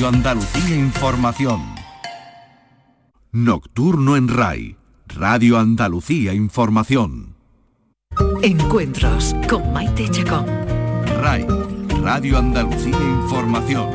Radio Andalucía Información. Nocturno en RAI. Radio Andalucía Información. Encuentros con Maite Chacón. RAI. Radio Andalucía Información.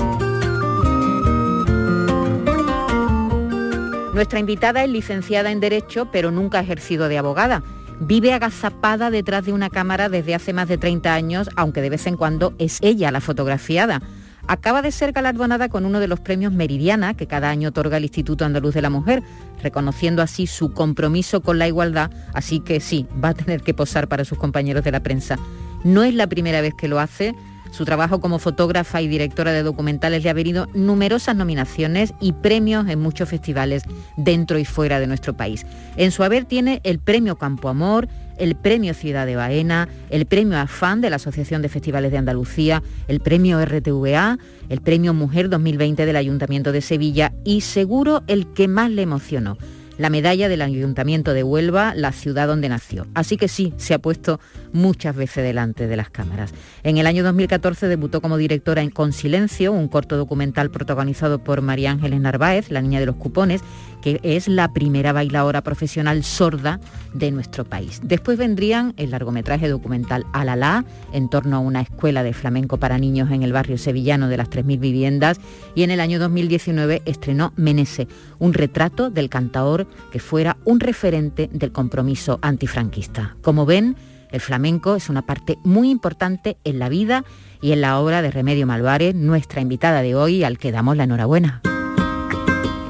Nuestra invitada es licenciada en Derecho, pero nunca ha ejercido de abogada. Vive agazapada detrás de una cámara desde hace más de 30 años, aunque de vez en cuando es ella la fotografiada. Acaba de ser galardonada con uno de los premios Meridiana que cada año otorga el Instituto Andaluz de la Mujer, reconociendo así su compromiso con la igualdad, así que sí, va a tener que posar para sus compañeros de la prensa. No es la primera vez que lo hace, su trabajo como fotógrafa y directora de documentales le ha venido numerosas nominaciones y premios en muchos festivales dentro y fuera de nuestro país. En su haber tiene el Premio Campo Amor, el Premio Ciudad de Baena, el Premio AFAN de la Asociación de Festivales de Andalucía, el Premio RTVA, el Premio Mujer 2020 del Ayuntamiento de Sevilla y seguro el que más le emocionó, la medalla del Ayuntamiento de Huelva, la ciudad donde nació. Así que sí, se ha puesto muchas veces delante de las cámaras. En el año 2014 debutó como directora en Con Silencio, un corto documental protagonizado por María Ángeles Narváez, la niña de los cupones, que es la primera bailadora profesional sorda de nuestro país. Después vendrían el largometraje documental Alalá, en torno a una escuela de flamenco para niños en el barrio sevillano de las 3.000 viviendas, y en el año 2019 estrenó Menese, un retrato del cantador que fuera un referente del compromiso antifranquista. Como ven, el flamenco es una parte muy importante en la vida y en la obra de Remedio Malvares, nuestra invitada de hoy, al que damos la enhorabuena.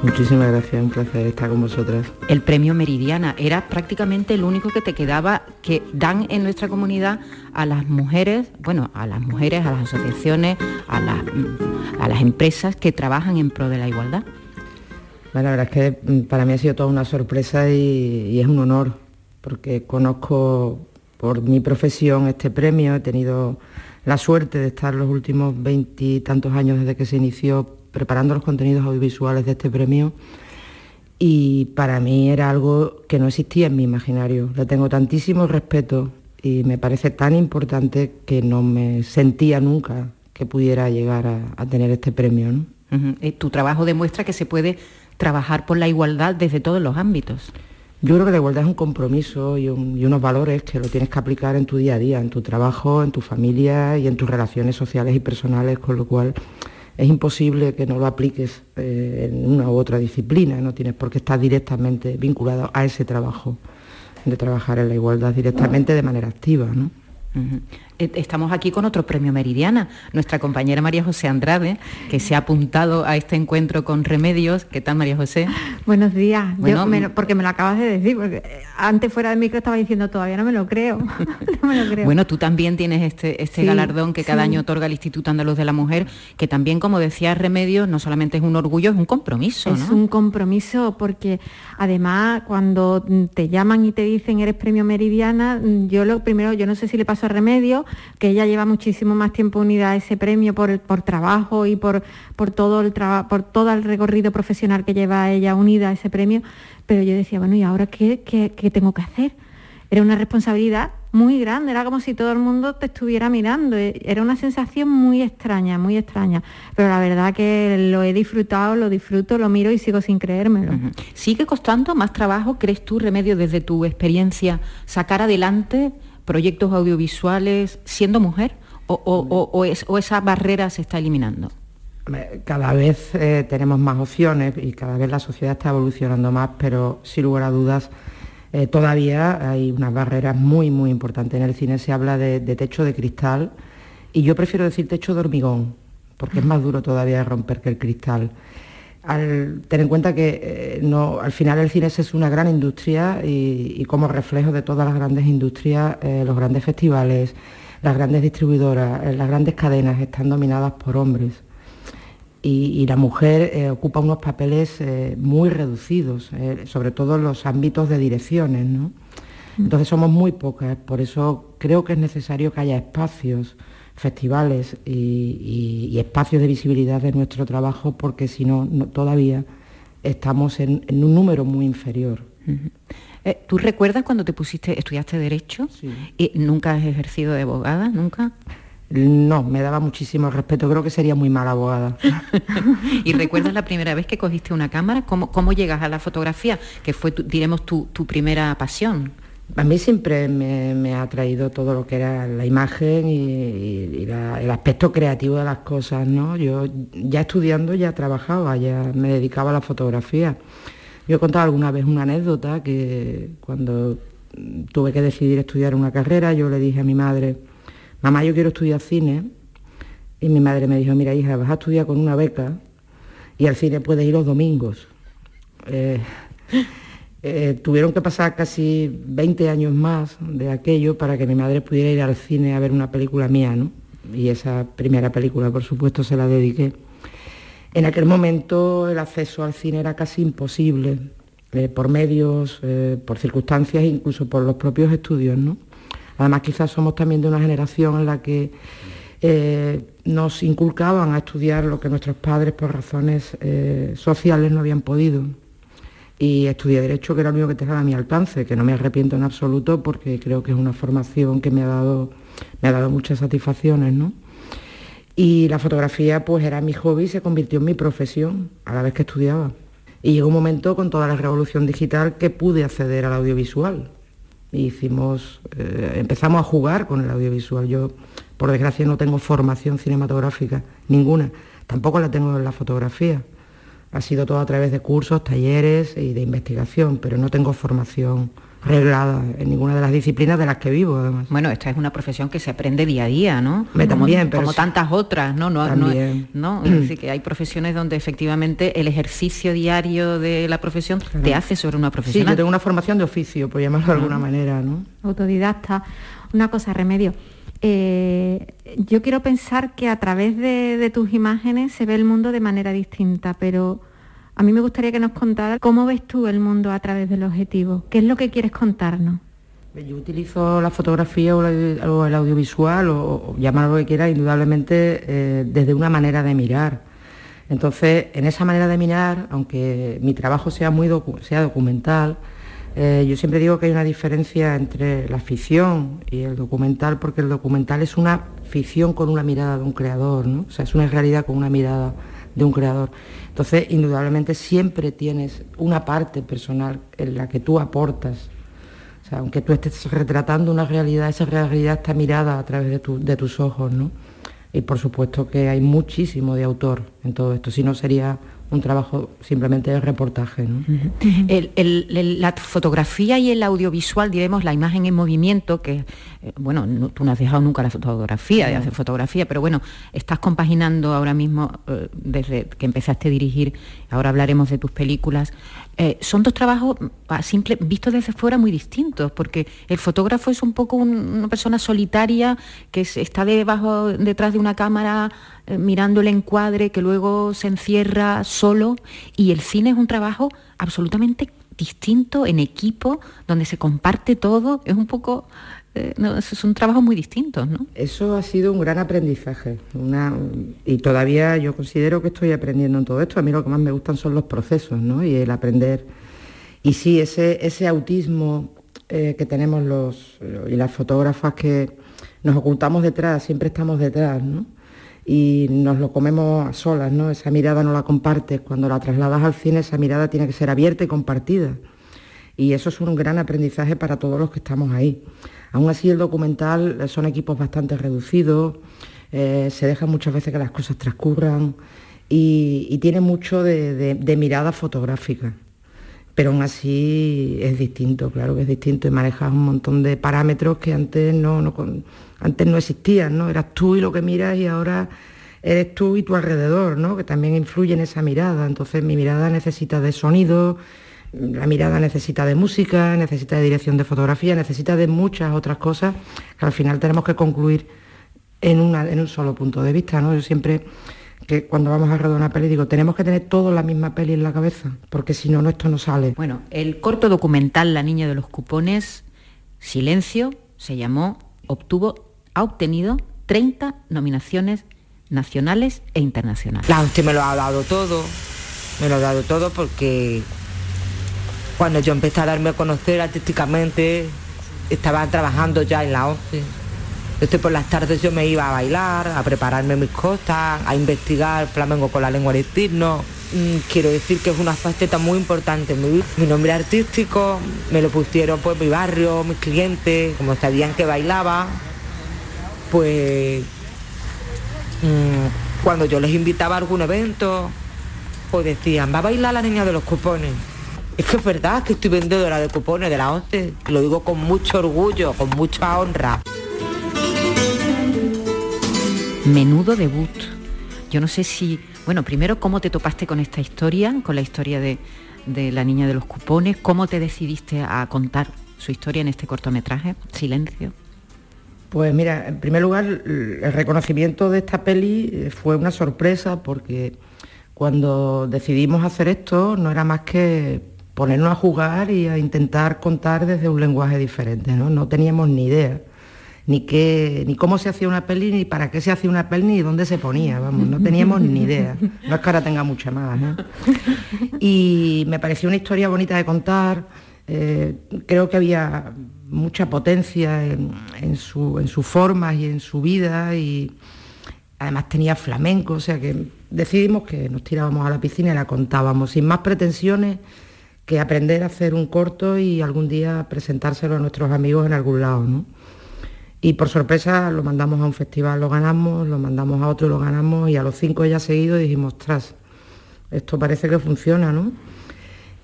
Muchísimas gracias, un placer estar con vosotras. El premio Meridiana era prácticamente el único que te quedaba, que dan en nuestra comunidad a las mujeres, bueno, a las mujeres, a las asociaciones, a las, a las empresas que trabajan en pro de la igualdad. Bueno, la verdad es que mm, para mí ha sido toda una sorpresa y, y es un honor, porque conozco por mi profesión este premio, he tenido la suerte de estar los últimos veintitantos años desde que se inició preparando los contenidos audiovisuales de este premio y para mí era algo que no existía en mi imaginario. Le tengo tantísimo respeto y me parece tan importante que no me sentía nunca que pudiera llegar a, tener este premio. ¿no? Eh, tu trabajo demuestra que se puede trabajar por la igualdad desde todos los ámbitos. Yo creo que la igualdad es un compromiso y, y, unos valores que lo tienes que aplicar en tu día a día, en tu trabajo, en tu familia y en tus relaciones sociales y personales, con lo cual es imposible que no lo apliques eh, en una u otra disciplina, no tienes por qué estar directamente vinculado a ese trabajo, de trabajar en la igualdad directamente de manera activa. ¿no? Estamos aquí con otro premio Meridiana, nuestra compañera María José Andrade, que se ha apuntado a este encuentro con Remedios. ¿Qué tal, María José? Buenos días. porque me lo acabas de decir, porque eh, antes fuera de micro estaba diciendo todavía no me lo creo. Bueno, tú también tienes este, este galardón que cada año otorga el Instituto Andaluz de la Mujer, que también, como decía Remedios, no solamente es un orgullo, es un compromiso. Es un compromiso porque además cuando te llaman y te dicen eres premio Meridiana, yo lo primero, yo no sé si le paso a Remedio, que ella lleva muchísimo más tiempo unida a ese premio por, por trabajo y por, por, todo el por todo el recorrido profesional que lleva ella unida a ese premio, pero yo decía, bueno, ¿y ahora qué, qué, tengo que hacer? Era una responsabilidad muy grande, era como si todo el mundo te estuviera mirando, e, era una sensación muy extraña, muy extraña, pero la verdad que lo he disfrutado, lo disfruto, lo miro y sigo sin creérmelo. ¿Sigue costando más trabajo, crees tú, Remedio, desde tu experiencia, sacar adelante proyectos audiovisuales siendo mujer o, esa barrera se está eliminando? Cada vez eh, tenemos más opciones y cada vez la sociedad está evolucionando más, pero sin lugar a dudas eh, todavía hay unas barreras muy, muy importantes. En el cine se habla de, techo de cristal y yo prefiero decir techo de hormigón, porque es más duro todavía de romper que el cristal al tener en cuenta que eh, no, al final el cine es una gran industria y, como reflejo de todas las grandes industrias, eh, los grandes festivales, las grandes distribuidoras, eh, las grandes cadenas están dominadas por hombres. Y, la mujer ocupa unos papeles muy reducidos, sobre todo en los ámbitos de direcciones. ¿no? Mm. Entonces somos muy pocas, por eso creo que es necesario que haya espacios festivales y, espacios de visibilidad de nuestro trabajo, porque si no, todavía estamos en, un número muy inferior. Eh, ¿Tú recuerdas cuando te pusiste, estudiaste Derecho y nunca has ejercido de abogada, nunca? No, me daba muchísimo respeto, creo que sería muy mala abogada. ¿Y recuerdas la primera vez que cogiste una cámara? ¿Cómo, cómo llegas a la fotografía? Que fue, diremos, tu, primera pasión. A mí siempre me, ha atraído todo lo que era la imagen y, el aspecto creativo de las cosas, ¿no? Yo ya estudiando ya trabajaba, ya me dedicaba a la fotografía. Yo he contado alguna vez una anécdota que cuando tuve que decidir estudiar una carrera, yo le dije a mi madre, mamá, yo quiero estudiar cine. Y mi madre me dijo, mira hija, vas a estudiar con una beca y al cine puedes ir los domingos. Eh, eh, tuvieron que pasar casi 20 años más de aquello para que mi madre pudiera ir al cine a ver una película mía, ¿no? Y esa primera película, por supuesto, se la dediqué. En aquel momento el acceso al cine era casi imposible, eh, por medios, eh, por circunstancias, incluso por los propios estudios. ¿no? Además quizás somos también de una generación en la que nos inculcaban a estudiar lo que nuestros padres por razones sociales no habían podido. Y estudié Derecho, que era lo único que tenía a mi alcance, que no me arrepiento en absoluto porque creo que es una formación que me ha dado, me ha dado muchas satisfacciones. ¿no? Y la fotografía pues era mi hobby y se convirtió en mi profesión a la vez que estudiaba. Y llegó un momento con toda la revolución digital que pude acceder al audiovisual. Hicimos, eh, empezamos a jugar con el audiovisual. Yo, por desgracia, no tengo formación cinematográfica, ninguna. Tampoco la tengo en la fotografía. Ha sido todo a través de cursos, talleres y de investigación, pero no tengo formación reglada en ninguna de las disciplinas de las que vivo, además. Bueno, esta es una profesión que se aprende día a día, ¿no? Me como, también, pero como tantas otras, ¿no? no, también. no, Es decir, que hay profesiones donde efectivamente el ejercicio diario de la profesión te hace sobre una profesión. Sí, yo tengo una formación de oficio, por llamarlo de alguna manera, ¿no? Autodidacta. Una cosa, Remedio. Eh, yo quiero pensar que a través de tus imágenes se ve el mundo de manera distinta, pero a mí me gustaría que nos contara cómo ves tú el mundo a través del objetivo. ¿Qué es lo que quieres contarnos? Yo utilizo la fotografía o el audiovisual, o, llamarlo lo que quiera, indudablemente eh, desde una manera de mirar. Entonces, en esa manera de mirar, aunque mi trabajo sea muy sea documental, eh, yo siempre digo que hay una diferencia entre la ficción y el documental, porque el documental es una ficción con una mirada de un creador, ¿no? O sea, es una realidad con una mirada de un creador. Entonces, indudablemente siempre tienes una parte personal en la que tú aportas. O sea, aunque tú estés retratando una realidad, esa realidad está mirada a través de, de tus ojos, ¿no? Y por supuesto que hay muchísimo de autor en todo esto, si no sería un trabajo simplemente de reportaje. la fotografía y el audiovisual, diremos, la imagen en movimiento, que, eh, bueno, tú no has dejado nunca la fotografía, de hacer fotografía, pero bueno, estás compaginando ahora mismo, eh, desde que empezaste a dirigir, ahora hablaremos de tus películas, eh, son dos trabajos simple, vistos desde fuera muy distintos, porque el fotógrafo es un poco una persona solitaria que está debajo, detrás de una cámara eh, mirando el encuadre, que luego se encierra solo, y el cine es un trabajo absolutamente distinto, en equipo, donde se comparte todo, es un poco... Eh, son trabajos muy distintos, ¿no? Eso ha sido un gran aprendizaje y todavía yo considero que estoy aprendiendo en todo esto. A mí lo que más me gustan son los procesos ¿no? y el aprender. Y sí, ese, ese autismo eh, que tenemos los y las fotógrafas que nos ocultamos detrás, siempre estamos detrás, ¿no? y nos lo comemos a solas, ¿no? Esa mirada no la compartes. Cuando la trasladas al cine, esa mirada tiene que ser abierta y compartida. Y eso es un gran aprendizaje para todos los que estamos ahí. Aún así, el documental eh, son equipos bastante reducidos, eh, se deja muchas veces que las cosas transcurran y, tiene mucho de, mirada fotográfica. Pero aún así es distinto, claro que es distinto y manejas un montón de parámetros que antes no, no antes no existían, ¿no? Eras tú y lo que miras y ahora eres tú y tu alrededor, ¿no? Que también influye en esa mirada. Entonces mi mirada necesita de sonido, la mirada necesita de música, necesita de dirección de fotografía, necesita de muchas otras cosas que al final tenemos que concluir en, una, en un solo punto de vista, ¿no? Yo siempre que cuando vamos a rodar una peli digo, tenemos que tener todos la misma peli en la cabeza, porque si no, esto no sale. Bueno, el corto documental La niña de los cupones, Silencio, se llamó, obtuvo ha obtenido 30 nominaciones nacionales e internacionales. La usted me lo ha dado todo, me lo ha dado todo porque cuando yo empecé a darme a conocer artísticamente, estaba trabajando ya en la ONCE Entonces por las tardes yo me iba a bailar, a prepararme mis cosas, a investigar flamenco con la lengua de signo. Mm, quiero decir que es una faceta muy importante. Mi, mi nombre artístico me lo pusieron pues mi barrio, mis clientes, como sabían que bailaba, pues mm, cuando yo les invitaba a algún evento, pues decían, va a bailar la niña de los cupones. Es que es verdad que estoy vendedora de cupones de la 11, lo digo con mucho orgullo, con mucha honra. Menudo debut. Yo no sé si, bueno, primero, ¿cómo te topaste con esta historia, con la historia de, la niña de los cupones? ¿Cómo te decidiste a contar su historia en este cortometraje, Silencio? Pues mira, en primer lugar, el reconocimiento de esta peli eh, fue una sorpresa porque cuando decidimos hacer esto no era más que ponernos a jugar y a intentar contar desde un lenguaje diferente, ¿no? No teníamos ni idea ni, qué, ni cómo se hacía una peli, ni para qué se hacía una peli, ni dónde se ponía, vamos, no teníamos ni idea. No es que ahora tenga mucha más. Y me pareció una historia bonita de contar, eh, creo que había mucha potencia en, en sus formas y en su vida y además tenía flamenco, o sea que decidimos que nos tirábamos a la piscina y la contábamos sin más pretensiones que aprender a hacer un corto y algún día presentárselo a nuestros amigos en algún lado. ¿no? Y por sorpresa lo mandamos a un festival, lo ganamos, lo mandamos a otro, lo ganamos y a los cinco ya seguidos dijimos, tras, esto parece que funciona, ¿no?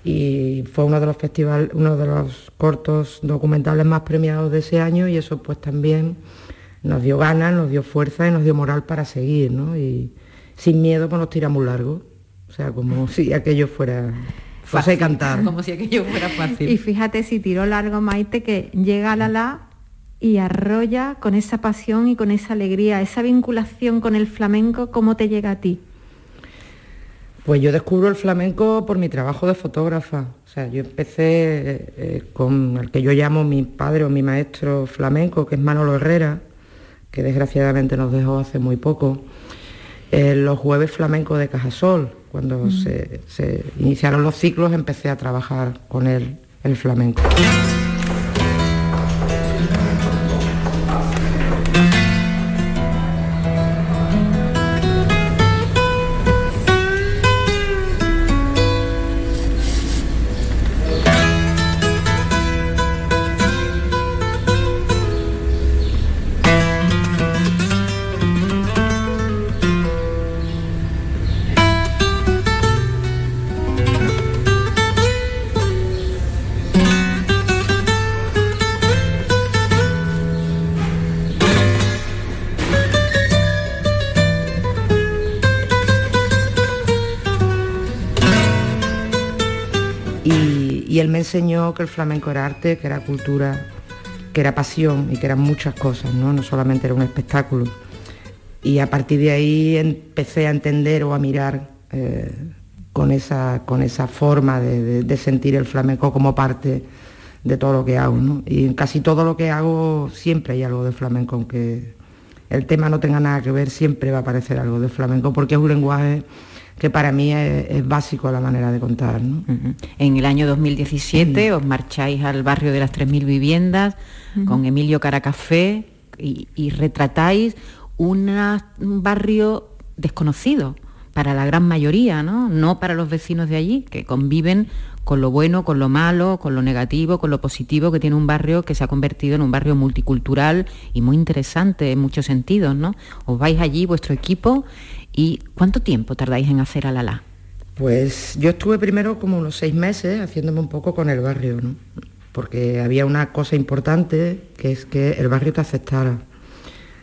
Y fue uno de los festivales, uno de los cortos documentales más premiados de ese año y eso pues también nos dio ganas, nos dio fuerza y nos dio moral para seguir, ¿no? Y sin miedo pues nos tiramos largo. O sea, como si aquello fuera fácil cantar. Como si aquello fuera fácil. Y fíjate si tiró largo Maite que llega a la la y arrolla con esa pasión y con esa alegría, esa vinculación con el flamenco, ¿cómo te llega a ti? Pues yo descubro el flamenco por mi trabajo de fotógrafa. O sea, yo empecé eh, con el que yo llamo mi padre o mi maestro flamenco, que es Manolo Herrera, que desgraciadamente nos dejó hace muy poco, en los jueves flamencos de Cajasol. Cuando se, se iniciaron los ciclos empecé a trabajar con él el flamenco. Que el flamenco era arte, que era cultura, que era pasión y que eran muchas cosas, ¿no? No solamente era un espectáculo. Y a partir de ahí empecé a entender o a mirar eh, con, esa, con esa forma de, sentir el flamenco como parte de todo lo que hago. Y en casi todo lo que hago siempre hay algo de flamenco, aunque el tema no tenga nada que ver, siempre va a aparecer algo de flamenco, porque es un lenguaje que para mí es, básico la manera de contar. En el año 2017 os marcháis al barrio de las 3.000 viviendas con Emilio Caracafé y, retratáis un barrio desconocido para la gran mayoría, ¿no? no para los vecinos de allí, que conviven con lo bueno, con lo malo, con lo negativo, con lo positivo que tiene un barrio que se ha convertido en un barrio multicultural y muy interesante en muchos sentidos, ¿no? Os vais allí, vuestro equipo, ¿Y cuánto tiempo tardáis en hacer Alalá? Pues yo estuve primero como unos seis meses haciéndome un poco con el barrio, ¿no? porque había una cosa importante que es que el barrio te aceptara,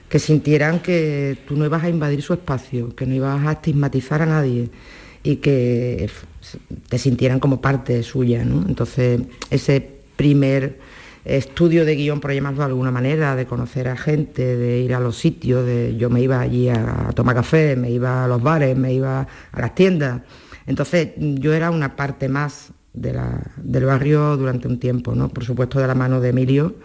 que sintieran que tú no ibas a invadir su espacio, que no ibas a estigmatizar a nadie y que te sintieran como parte suya. ¿no? Entonces ese primer estudio de guion, por llamarlo de alguna manera, de conocer a gente, de ir a los sitios, de, yo me iba allí a, tomar café, me iba a los bares, me iba a las tiendas. Entonces yo era una parte más del barrio durante un tiempo, ¿no? Por supuesto de la mano de Emilio,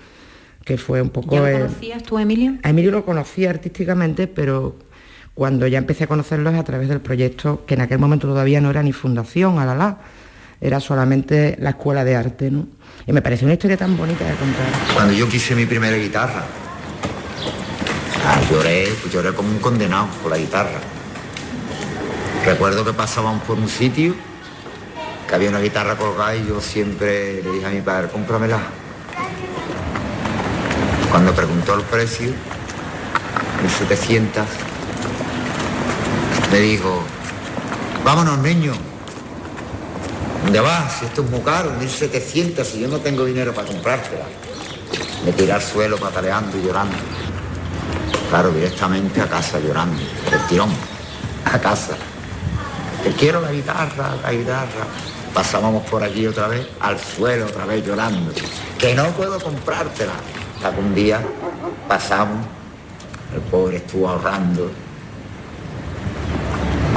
que fue un poco... ¿Ya lo conocías tú, Emilio? A Emilio lo conocía artísticamente, pero cuando ya empecé a conocerlo es a través del proyecto, que en aquel momento todavía no era ni fundación, a la la, era solamente la escuela de arte, ¿no? Y me pareció una historia tan bonita de contar. Cuando yo quise mi primera guitarra, lloré, pues lloré como un condenado por la guitarra. Recuerdo que pasábamos por un sitio, que había una guitarra colgada y yo siempre le dije a mi padre, cómpramela. Cuando preguntó el precio, 1700, me dijo, vámonos niños. ¿Dónde vas? Si esto es muy caro, 1700 y yo no tengo dinero para comprártela. Me tiré al suelo pataleando y llorando. Claro, directamente a casa llorando, el tirón, a casa. Te quiero la guitarra, la guitarra. Pasábamos por allí otra vez, al suelo otra vez llorando. Que no puedo comprártela. Hasta que un día pasamos, el pobre estuvo ahorrando.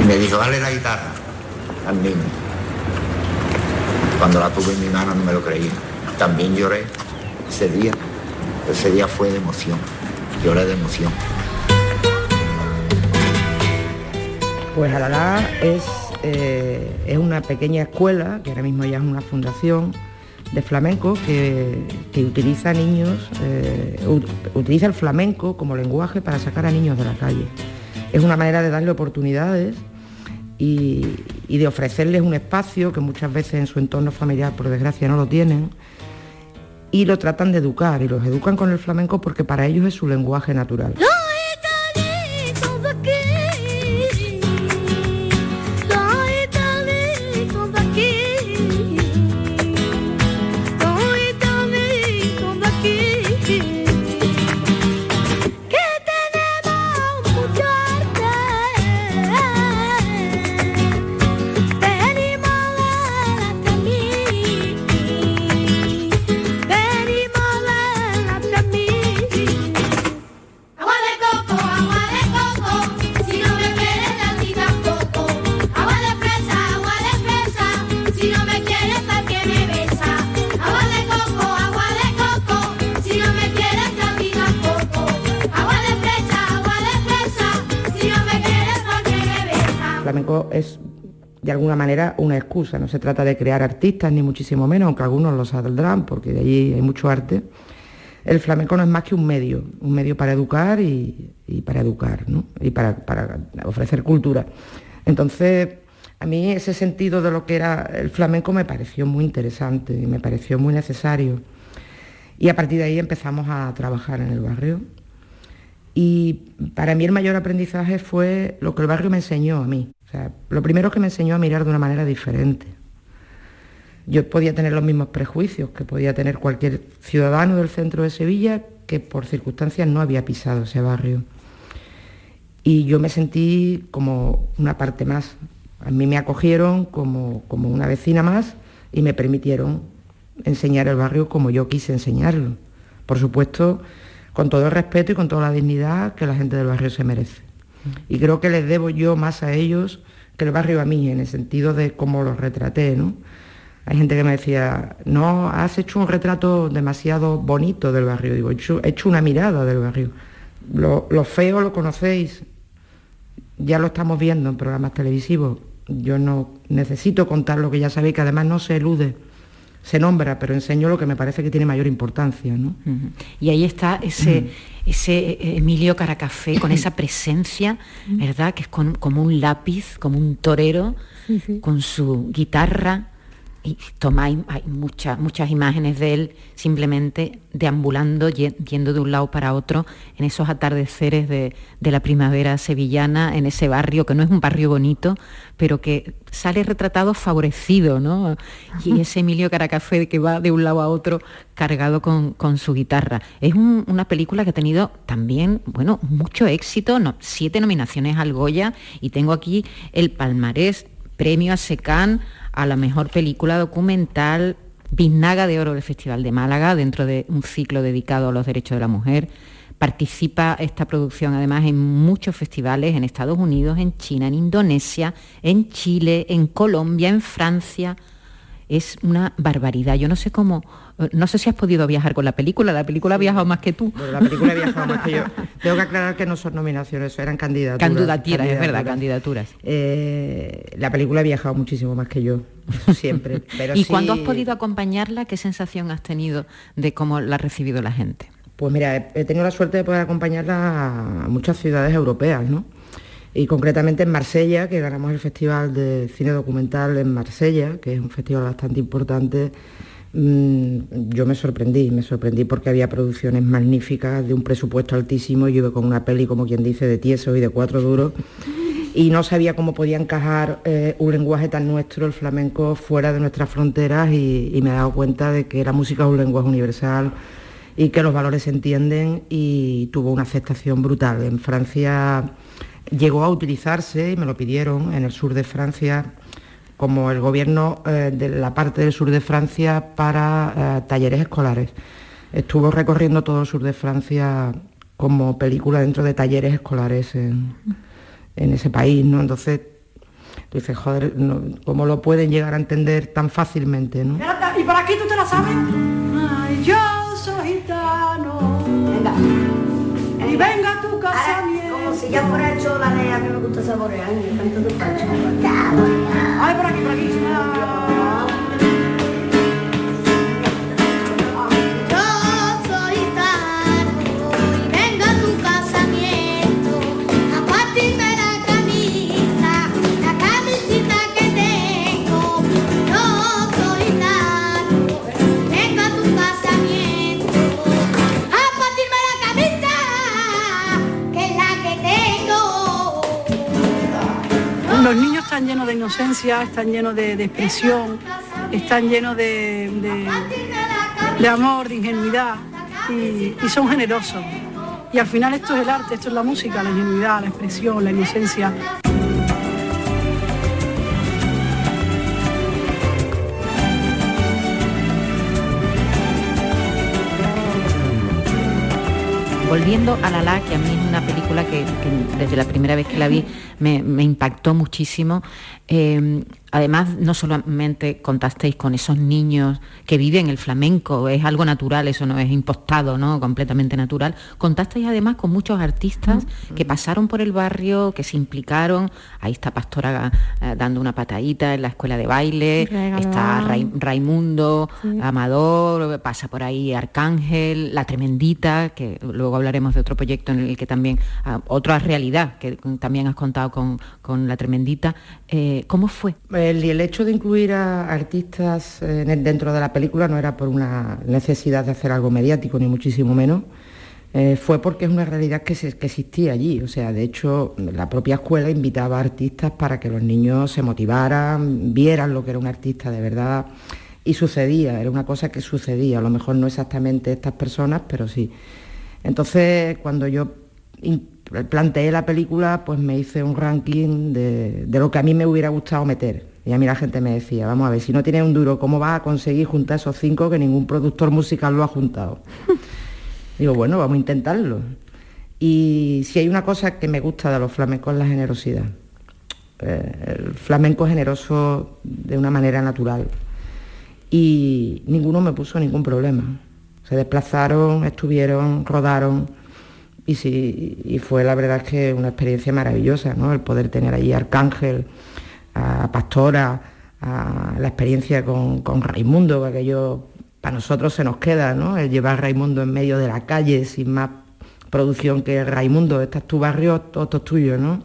Y me dijo, dale la guitarra al niño. Cuando la tuve en mi mano no me lo creía. También lloré ese día. Ese día fue de emoción. Lloré de emoción. Pues Alalá es, eh, es una pequeña escuela, que ahora mismo ya es una fundación de flamenco, que, que utiliza niños, eh, ut- utiliza el flamenco como lenguaje para sacar a niños de la calle. Es una manera de darle oportunidades y, y de ofrecerles un espacio que muchas veces en su entorno familiar, por desgracia, no lo tienen, y lo tratan de educar, y los educan con el flamenco porque para ellos es su lenguaje natural. Agua excusa, no se trata de crear artistas ni muchísimo menos, aunque algunos lo saldrán porque de allí hay mucho arte. El flamenco no es más que un medio, un medio para educar y, para educar, ¿no? y para, para ofrecer cultura. Entonces, a mí ese sentido de lo que era el flamenco me pareció muy interesante y me pareció muy necesario. Y a partir de ahí empezamos a trabajar en el barrio. Y para mí el mayor aprendizaje fue lo que el barrio me enseñó a mí. Lo primero que me enseñó a mirar de una manera diferente. Yo podía tener los mismos prejuicios que podía tener cualquier ciudadano del centro de Sevilla que por circunstancias no había pisado ese barrio. Y yo me sentí como una parte más. A mí me acogieron como, como una vecina más y me permitieron enseñar el barrio como yo quise enseñarlo. Por supuesto, con todo el respeto y con toda la dignidad que la gente del barrio se merece. Y creo que les debo yo más a ellos que el barrio a mí, en el sentido de cómo los retraté, ¿no? Hay gente que me decía, no, has hecho un retrato demasiado bonito del barrio. Digo, he hecho, he hecho una mirada del barrio. Lo, lo feo lo conocéis, ya lo estamos viendo en programas televisivos. Yo no necesito contar lo que ya sabéis, que además no se elude, se nombra, pero enseño lo que me parece que tiene mayor importancia, ¿no? Y ahí está ese, ese eh, Emilio Caracafé con esa presencia, ¿verdad? Que es con- como un lápiz, como un torero, con su guitarra. Y tomáis, hay muchas, muchas imágenes de él simplemente deambulando, ye- yendo de un lado para otro, en esos atardeceres de, de la primavera sevillana, en ese barrio, que no es un barrio bonito, pero que sale retratado favorecido, ¿no? Y ese Emilio Caracafé que va de un lado a otro cargado con, con su guitarra. Es un- una película que ha tenido también, bueno, mucho éxito, no, siete nominaciones al Goya y tengo aquí el palmarés, premio a Secán a la mejor película documental, Biznaga de Oro del Festival de Málaga, dentro de un ciclo dedicado a los derechos de la mujer. Participa esta producción además en muchos festivales en Estados Unidos, en China, en Indonesia, en Chile, en Colombia, en Francia. Es una barbaridad. Yo no sé cómo, no sé si has podido viajar con la película. La película ha viajado más que tú. Bueno, la película ha viajado más que yo. Tengo que aclarar que no son nominaciones, eran candidaturas. Candidaturas, es verdad, candidaturas. Eh, la película ha viajado muchísimo más que yo, siempre. Pero ¿Y sí- cuando has podido acompañarla, qué sensación has tenido de cómo la ha recibido la gente? Pues mira, he, tenido la suerte de poder acompañarla a muchas ciudades europeas, ¿no? Y concretamente en Marsella, que ganamos el Festival de Cine Documental en Marsella, que es un festival bastante importante, yo me sorprendí, me sorprendí porque había producciones magníficas de un presupuesto altísimo, yo iba con una peli, como quien dice, de tieso y de cuatro duros, y no sabía cómo podía encajar eh, un lenguaje tan nuestro, el flamenco, fuera de nuestras fronteras. Y, y me he dado cuenta de que la música es un lenguaje universal y que los valores se entienden y tuvo una aceptación brutal. En Francia llegó a utilizarse, y me lo pidieron, en el sur de Francia, como el gobierno eh, de la parte del sur de Francia para eh, talleres escolares. Estuvo recorriendo todo el sur de Francia como película dentro de talleres escolares en, en ese país, ¿no? Entonces, tú dices, joder, no, ¿cómo lo pueden llegar a entender tan fácilmente, no? ¿Y por aquí tú te la sabes? Ay, yo soy gitano. Venga. Y venga tu casamiento. Como si ya fuera hecho la de a mí me gusta saborear. Están llenos de, expresión, están llenos de, de- amor, de ingenuidad y, son generosos. Y al final esto es el arte, esto es la música, la ingenuidad, la expresión, la inocencia. Volviendo a La La, que a mí es una película que desde la primera vez que la vi me, me impactó muchísimo. Eh, además, no solamente contasteis con esos niños que viven el flamenco, es algo natural, eso no es impostado, ¿no? completamente natural. Contasteis además con muchos artistas que pasaron por el barrio, que se implicaron. Ahí está Pastora eh, dando una patadita en la escuela de baile, está Rai- Raimundo, Sí. Amador, pasa por ahí Arcángel, La Tremendita, que luego hablaremos de otro proyecto en el que también, ah, otra realidad que también has contado con, La Tremendita. Eh, ¿Cómo fue? El, el hecho de incluir a artistas eh, dentro de la película no era por una necesidad de hacer algo mediático, ni muchísimo menos. Eh, fue porque es una realidad que, existía allí. O sea, de hecho, la propia escuela invitaba a artistas para que los niños se motivaran, vieran lo que era un artista de verdad. Y sucedía, era una cosa que sucedía. A lo mejor no exactamente estas personas, pero sí. Entonces, cuando yo planteé la película, pues me hice un ranking de, de lo que a mí me hubiera gustado meter. Y a mí la gente me decía, vamos a ver, si no tienes un duro, ¿cómo vas a conseguir juntar esos cinco que ningún productor musical lo ha juntado? Digo, bueno, vamos a intentarlo. Y si hay una cosa que me gusta de los flamencos es la generosidad. Eh, el flamenco es generoso de una manera natural. Y ninguno me puso ningún problema. Se desplazaron, estuvieron, rodaron. Y, sí, y fue la verdad que una experiencia maravillosa, ¿no? El poder tener allí a Arcángel, a Pastora, a la experiencia con, con Raimundo, que aquello para nosotros se nos queda, ¿no? El llevar a Raimundo en medio de la calle, sin más producción que Raimundo, este es tu barrio, todo es tuyo, ¿no?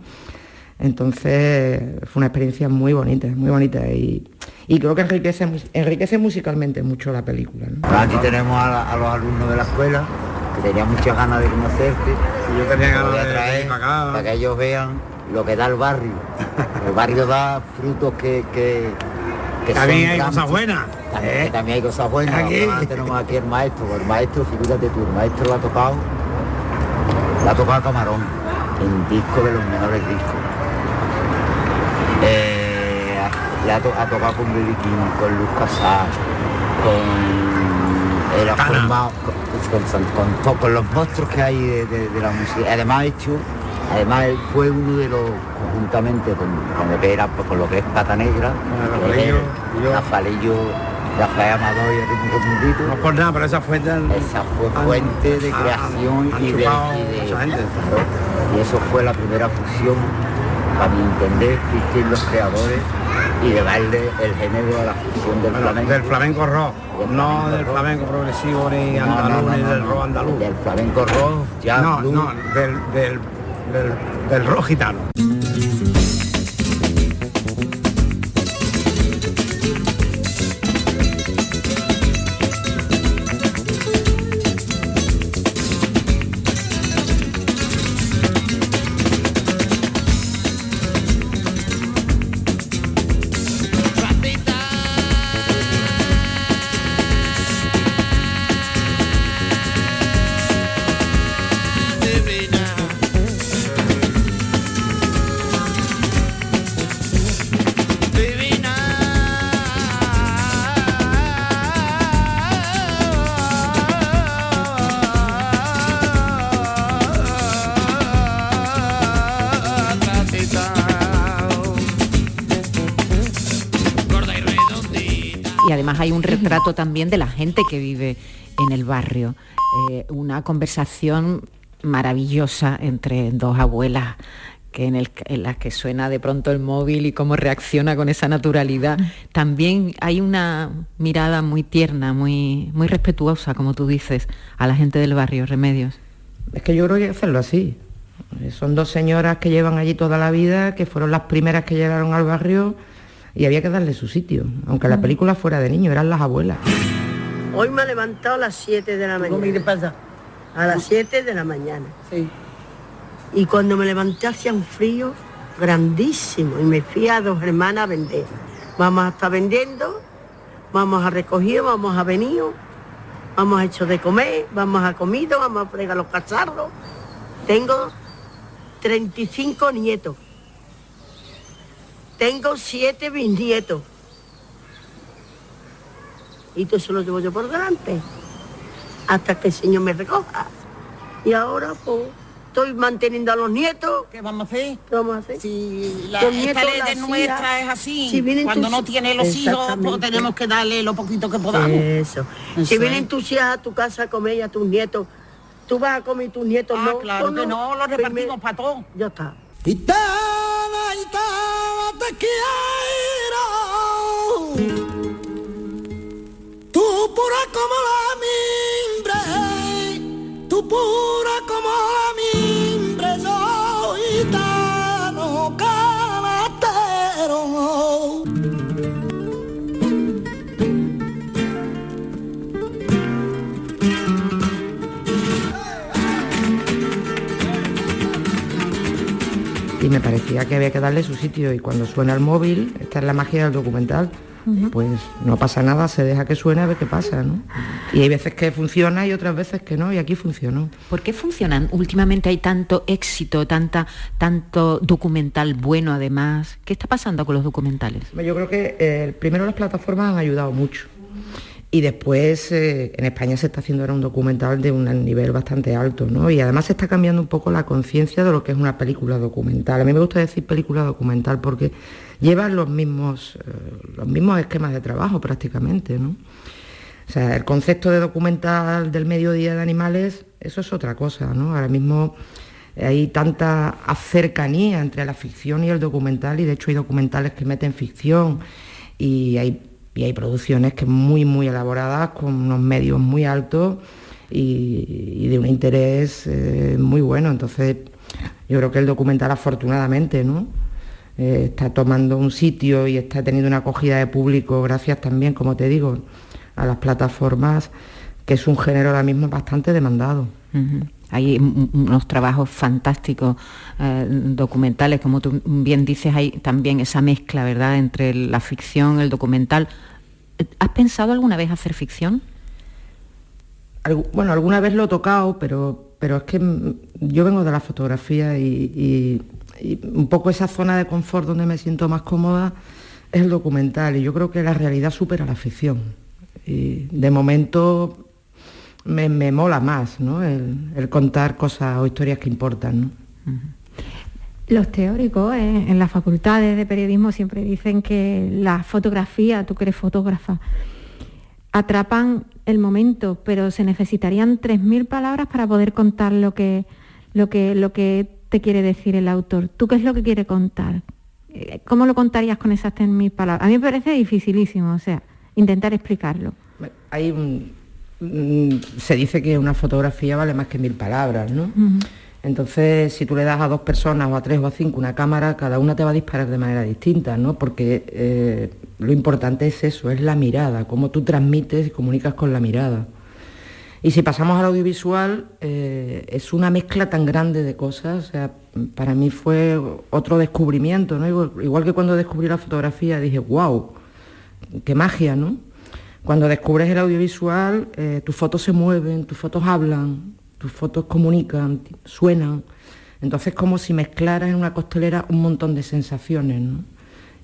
Entonces fue una experiencia muy bonita, muy bonita y, y creo que enriquece, enriquece musicalmente mucho la película. Aquí tenemos a los alumnos de la escuela, que tenían muchas ganas de conocerte. Y yo tenía ganas de traer para acá. para que ellos vean lo que da el barrio. El barrio da frutos que... que que También hay grandes. cosas buenas. También, ¿eh? también hay cosas buenas. Aquí. Ahora tenemos aquí el maestro. El maestro, figúrate tú, el maestro lo ha tocado, lo ha tocado Camarón, en disco de los mejores discos. Eh, le ha, to- ha tocado con Billy King, con Luz Casal, con... Formado con, con- con los monstruos que hay de, de- de la música. Además hecho, además él fue uno de los, conjuntamente con, con lo que era, con lo que es Pata Negra, que. Rafaelillo, Rafael Amador y Enrique Mundito. No por nada, pero esa fue tan... Esa fue fuente de han- creación han y de, y de- gente. y eso fue la primera fusión, para mi entender, existir los creadores y de darle el género a la fusión del flamenco. Del flamenco rock, no del flamenco progresivo ni No, no, andaluz no, ni del rock andaluz. Del flamenco rock, ya No, no, del, del, del, del rock gitano. También de la gente que vive en el barrio. Eh, una conversación maravillosa entre dos abuelas que en, las que suena de pronto el móvil y cómo reacciona con esa naturalidad. También hay una mirada muy tierna, muy, muy respetuosa, como tú dices, a la gente del barrio, Remedios. Es que yo creo que hacerlo así. Son dos señoras que llevan allí toda la vida, que fueron las primeras que llegaron al barrio y había que darle su sitio. Aunque la película fuera de niño, eran las abuelas. Hoy me he levantado a las 7 de la mañana. ¿Cómo qué pasa? A las 7 de la mañana. Sí. Y cuando me levanté hacía un frío grandísimo y me fui a dos hermanas a vender. Vamos a estar vendiendo, vamos a recoger, vamos a venir, vamos a hecho de comer, vamos a comido, vamos a fregar los cacharros. Tengo 35 nietos. Tengo 7 bisnietos. Y todo eso lo llevo yo por delante. Hasta que el Señor me recoja. Y ahora pues estoy manteniendo a los nietos. ¿Qué vamos a hacer? ¿Qué vamos a hacer? Si la, Los las nuestra es así. si vienen Cuando tus- no tiene los hijos, pues tenemos que darle lo poquito que podamos. Eso. Eso si vienen tus hijas a tu casa a comer y a tus nietos, tú vas a comer y tus nietos Ah, no. claro tú que no, lo repartimos para todos. Ya está. Gitana, te quiero. Tú pura como la mimbre, tú pura como la mimbre, Y me parecía que había que darle su sitio y cuando suena el móvil, esta es la magia del documental, pues no pasa nada, se deja que suene a ver qué pasa, ¿no? Y hay veces que funciona y otras veces que no, y aquí funcionó. ¿Por qué funcionan? Últimamente hay tanto éxito, tanta, tanto documental bueno además. ¿Qué está pasando con los documentales? Yo creo que eh, primero las plataformas han ayudado mucho. Y después eh, en España se está haciendo ahora un documental de un nivel bastante alto, ¿no? Y además se está cambiando un poco la conciencia de lo que es una película documental. A mí me gusta decir película documental porque llevan los mismos, eh, los mismos esquemas de trabajo prácticamente, ¿no? O sea, el concepto de documental del mediodía de animales, eso es otra cosa, ¿no? Ahora mismo hay tanta cercanía entre la ficción y el documental y de hecho hay documentales que meten ficción y hay, y hay producciones que muy, muy elaboradas con unos medios muy altos y, de un interés eh, muy bueno. Entonces, yo creo que el documental afortunadamente, ¿no? Eh, está tomando un sitio y está teniendo una acogida de público gracias también, como te digo, a las plataformas, que es un género ahora mismo bastante demandado. Hay un- unos trabajos fantásticos eh, documentales, como tú bien dices, hay también esa mezcla, ¿verdad?, entre la ficción, el documental. ¿Has pensado alguna vez hacer ficción? Bueno, alguna vez lo he tocado, pero, pero es que yo vengo de la fotografía y un poco esa zona de confort donde me siento más cómoda es el documental y yo creo que la realidad supera la ficción. Y de momento me, me mola más ¿no? el, el contar cosas o historias que importan. ¿no? Los teóricos eh, en las facultades de periodismo siempre dicen que la fotografía, tú que eres fotógrafa, atrapan el momento, pero se necesitarían 3.000 palabras para poder contar lo que, lo, que, lo que te quiere decir el autor. ¿Tú qué es lo que quiere contar? eh, ¿cómo lo contarías con esas 3.000 palabras? A mí me parece dificilísimo, o sea, intentar explicarlo. Hay un, se dice que una fotografía vale más que mil palabras, ¿no? Entonces, si tú le das a dos personas o a tres o a cinco una cámara, cada una te va a disparar de manera distinta, ¿no? Porque eh, lo importante es eso, es la mirada, cómo tú transmites y comunicas con la mirada. Y si pasamos al audiovisual, eh, es una mezcla tan grande de cosas, o sea, para mí fue otro descubrimiento, ¿no? Igual, igual que cuando descubrí la fotografía dije, wow, qué magia, ¿no? Cuando descubres el audiovisual, eh, tus fotos se mueven, tus fotos hablan, tus fotos comunican, suenan. Entonces es como si mezclaras en una costelera un montón de sensaciones, ¿no?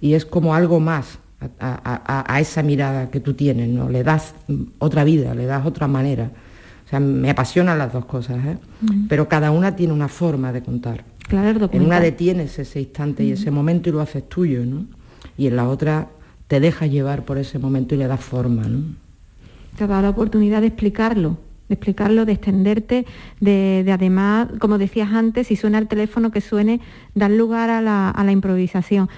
Y es como algo más a, a- a- a esa mirada que tú tienes, ¿no? Le das mm, otra vida, le das otra manera. O sea, me apasionan las dos cosas, ¿eh? Pero cada una tiene una forma de contar. Claro, En una detienes ese instante y ese momento y lo haces tuyo, ¿no? Y en la otra te dejas llevar por ese momento y le das forma, ¿no? te ha dado la oportunidad de explicarlo, de explicarlo, de extenderte, de, de además, como decías antes, si suena el teléfono que suene, dar lugar a la, a la improvisación.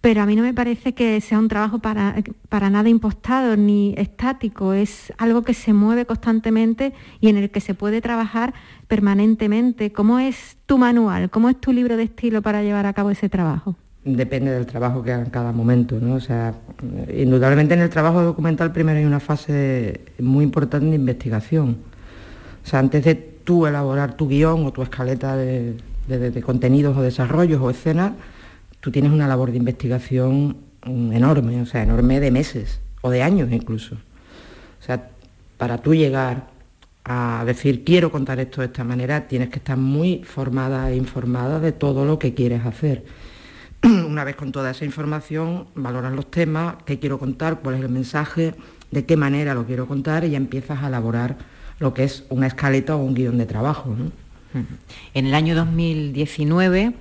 Pero a mí no me parece que sea un trabajo para, para nada impostado ni estático, es algo que se mueve constantemente y en el que se puede trabajar permanentemente. ¿Cómo es tu manual? ¿Cómo es tu libro de estilo para llevar a cabo ese trabajo? Depende del trabajo que haga en cada momento, ¿no? O sea, indudablemente en el trabajo documental primero hay una fase muy importante de investigación. O sea, antes de tú elaborar tu guion o tu escaleta de, de- contenidos o desarrollos o escenas, tú tienes una labor de investigación mm, enorme, o sea, enorme de meses o de años incluso. O sea, para tú llegar a decir quiero contar esto de esta manera, tienes que estar muy formada e informada de todo lo que quieres hacer. Una vez con toda esa información, valoras los temas, qué quiero contar, cuál es el mensaje, de qué manera lo quiero contar y ya empiezas a elaborar lo que es una escaleta o un guion de trabajo. ¿no? En el año 2019,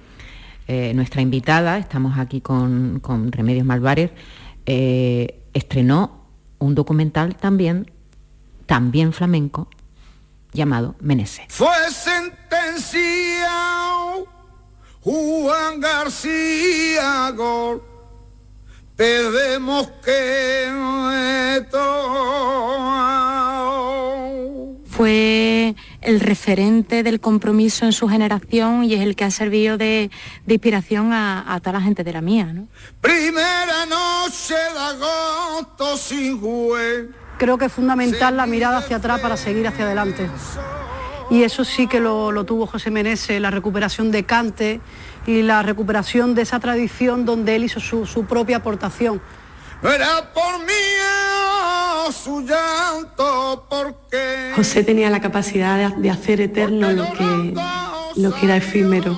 eh, nuestra invitada, estamos aquí con, con Remedios Malvares, eh, estrenó un documental también, también flamenco, llamado Menese. Fue sentenciado Juan García Gol. Pedimos que esto Fue el referente del compromiso en su generación y es el que ha servido de, de inspiración a, a toda la gente de la mía. ¿no? Primera noche de agosto sin juez. Creo que es fundamental la mirada hacia atrás para seguir hacia adelante. Y eso sí que lo, lo tuvo José Menezes, la recuperación de Cante y la recuperación de esa tradición donde él hizo su, su propia aportación. Era por mí oh, su llanto porque José tenía la capacidad de, de hacer eterno lo que, lo que era efímero.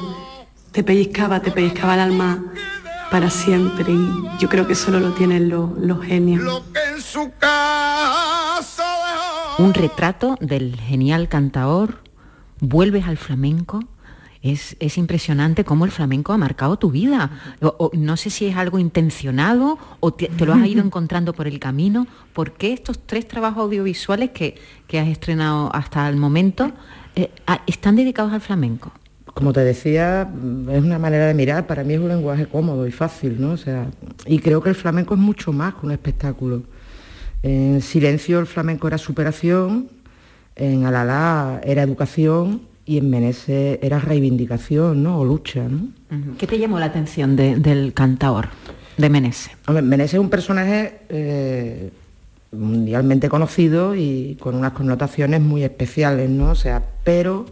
Te pellizcaba, te pellizcaba el alma para siempre y yo creo que solo lo tienen los, los genios. en su casa Un retrato del genial cantaor, vuelves al flamenco. Es, es impresionante cómo el flamenco ha marcado tu vida. O- o no sé si es algo intencionado o te, te lo has ido encontrando por el camino. ¿Por qué estos tres trabajos audiovisuales que, que has estrenado hasta el momento eh, a- están dedicados al flamenco? Como te decía, es una manera de mirar, para mí es un lenguaje cómodo y fácil, ¿no? O sea, y creo que el flamenco es mucho más que un espectáculo. En silencio el flamenco era superación, en Alalá era educación y en Menese era reivindicación, ¿no? O lucha, ¿no? ¿Qué te llamó la atención de- del cantaor, de Menese? Hombre, Menese es un personaje eh, mundialmente conocido y con unas connotaciones muy especiales, ¿no? O sea, pero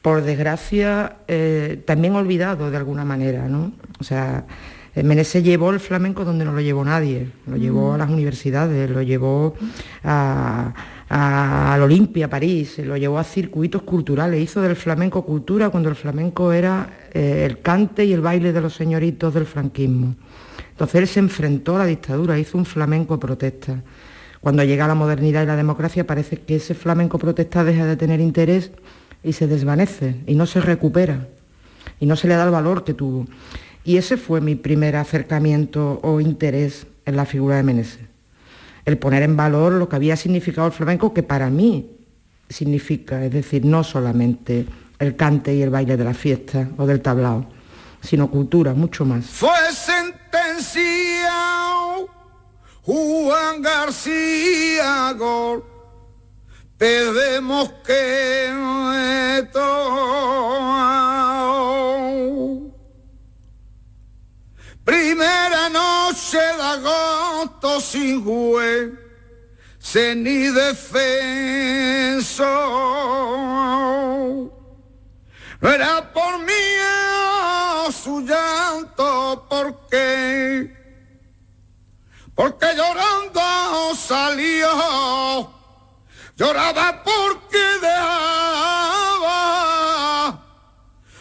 por desgracia eh, también olvidado de alguna manera, ¿no? O sea, Menese llevó el flamenco donde no lo llevó nadie, lo llevó a las universidades, lo llevó a, a, al Olimpia, París, lo llevó a circuitos culturales, hizo del flamenco cultura cuando el flamenco era eh, el cante y el baile de los señoritos del franquismo. Entonces él se enfrentó a la dictadura, hizo un flamenco protesta. Cuando llega la modernidad y la democracia parece que ese flamenco protesta deja de tener interés y se desvanece y no se recupera y no se le da el valor que tuvo. Y ese fue mi primer acercamiento o interés en la figura de Meneses. El poner en valor lo que había significado el flamenco, que para mí significa, es decir, no solamente el cante y el baile de la fiesta o del tablao, sino cultura, mucho más. Fue sentenciado Juan García Gol. Que Primera noche de agosto sin juez, se ni defenso. Era por mí su llanto, porque, porque llorando salió, lloraba porque dejaba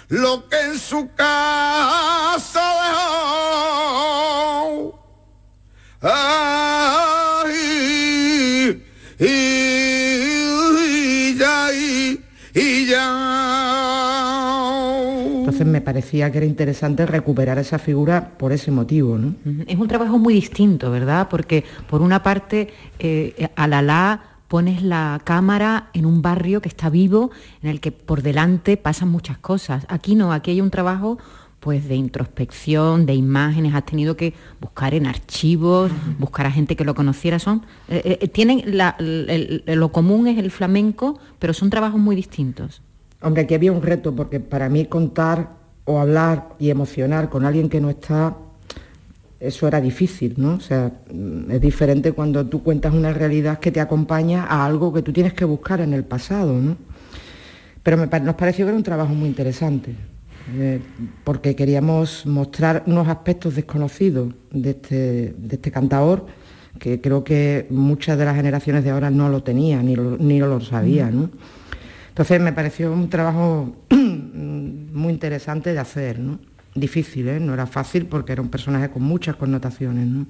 lo que en su casa parecía que era interesante recuperar esa figura por ese motivo, ¿no? Es un trabajo muy distinto, ¿verdad? Porque por una parte eh, a Lala pones la cámara en un barrio que está vivo, en el que por delante pasan muchas cosas. Aquí no, aquí hay un trabajo pues de introspección, de imágenes, has tenido que buscar en archivos, buscar a gente que lo conociera, son eh, eh, tienen la- el- el- lo común es el flamenco, pero son trabajos muy distintos. Hombre, aquí había un reto, porque para mí contar o hablar y emocionar con alguien que no está, eso era difícil, ¿no? O sea, mm, es diferente cuando tú cuentas una realidad que te acompaña a algo que tú tienes que buscar en el pasado, ¿no? Pero me nos pareció que era un trabajo muy interesante, eh, porque queríamos mostrar unos aspectos desconocidos de este, de este cantador, que creo que muchas de las generaciones de ahora no lo tenían, ni lo, ni lo sabían, ¿no? Entonces me pareció un trabajo muy interesante de hacer, ¿no? Difícil, ¿eh? No era fácil porque era un personaje con muchas connotaciones, ¿no?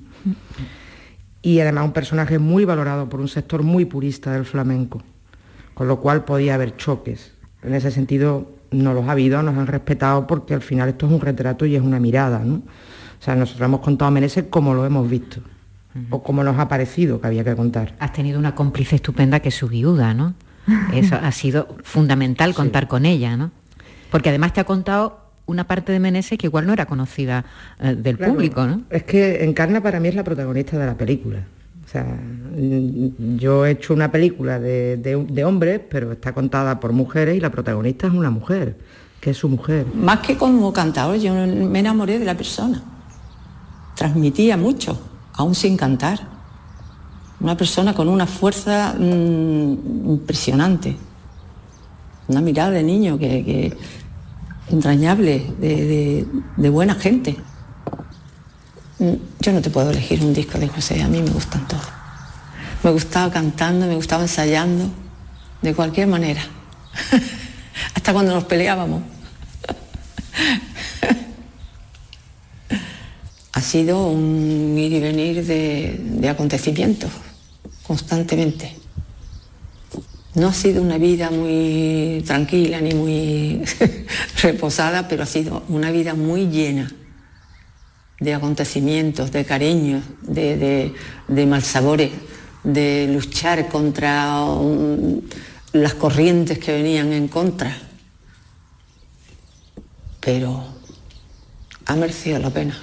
Y además un personaje muy valorado por un sector muy purista del flamenco, con lo cual podía haber choques. En ese sentido no los ha habido, nos han respetado porque al final esto es un retrato y es una mirada, ¿no? O sea, nosotros hemos contado a Meneses como lo hemos visto, o como nos ha parecido que había que contar. Has tenido una cómplice estupenda que es su viuda, ¿no? Eso ha sido fundamental contar con ella, ¿no? Porque además te ha contado una parte de Meneses que igual no era conocida eh, del Claro, público, ¿no? Es que Encarna para mí es la protagonista de la película. O sea, mm, yo he hecho una película de, de- de hombres, pero está contada por mujeres y la protagonista es una mujer, que es su mujer. Más que como cantador, yo me enamoré de la persona. Transmitía mucho, aún sin cantar. Una persona con una fuerza mm, impresionante. Una mirada de niño que, que- entrañable, de, buena gente. Mm, Yo no te puedo elegir un disco de José, a mí me gustan todos. Me gustaba cantando, me gustaba ensayando, de cualquier manera. Hasta cuando nos peleábamos. ha sido un ir y venir de, de acontecimientos constantemente. No ha sido una vida muy tranquila ni muy reposada, pero ha sido una vida muy llena de acontecimientos, de cariños, de, de, de malsabores, de luchar contra las corrientes que venían en contra. Pero ha merecido la pena.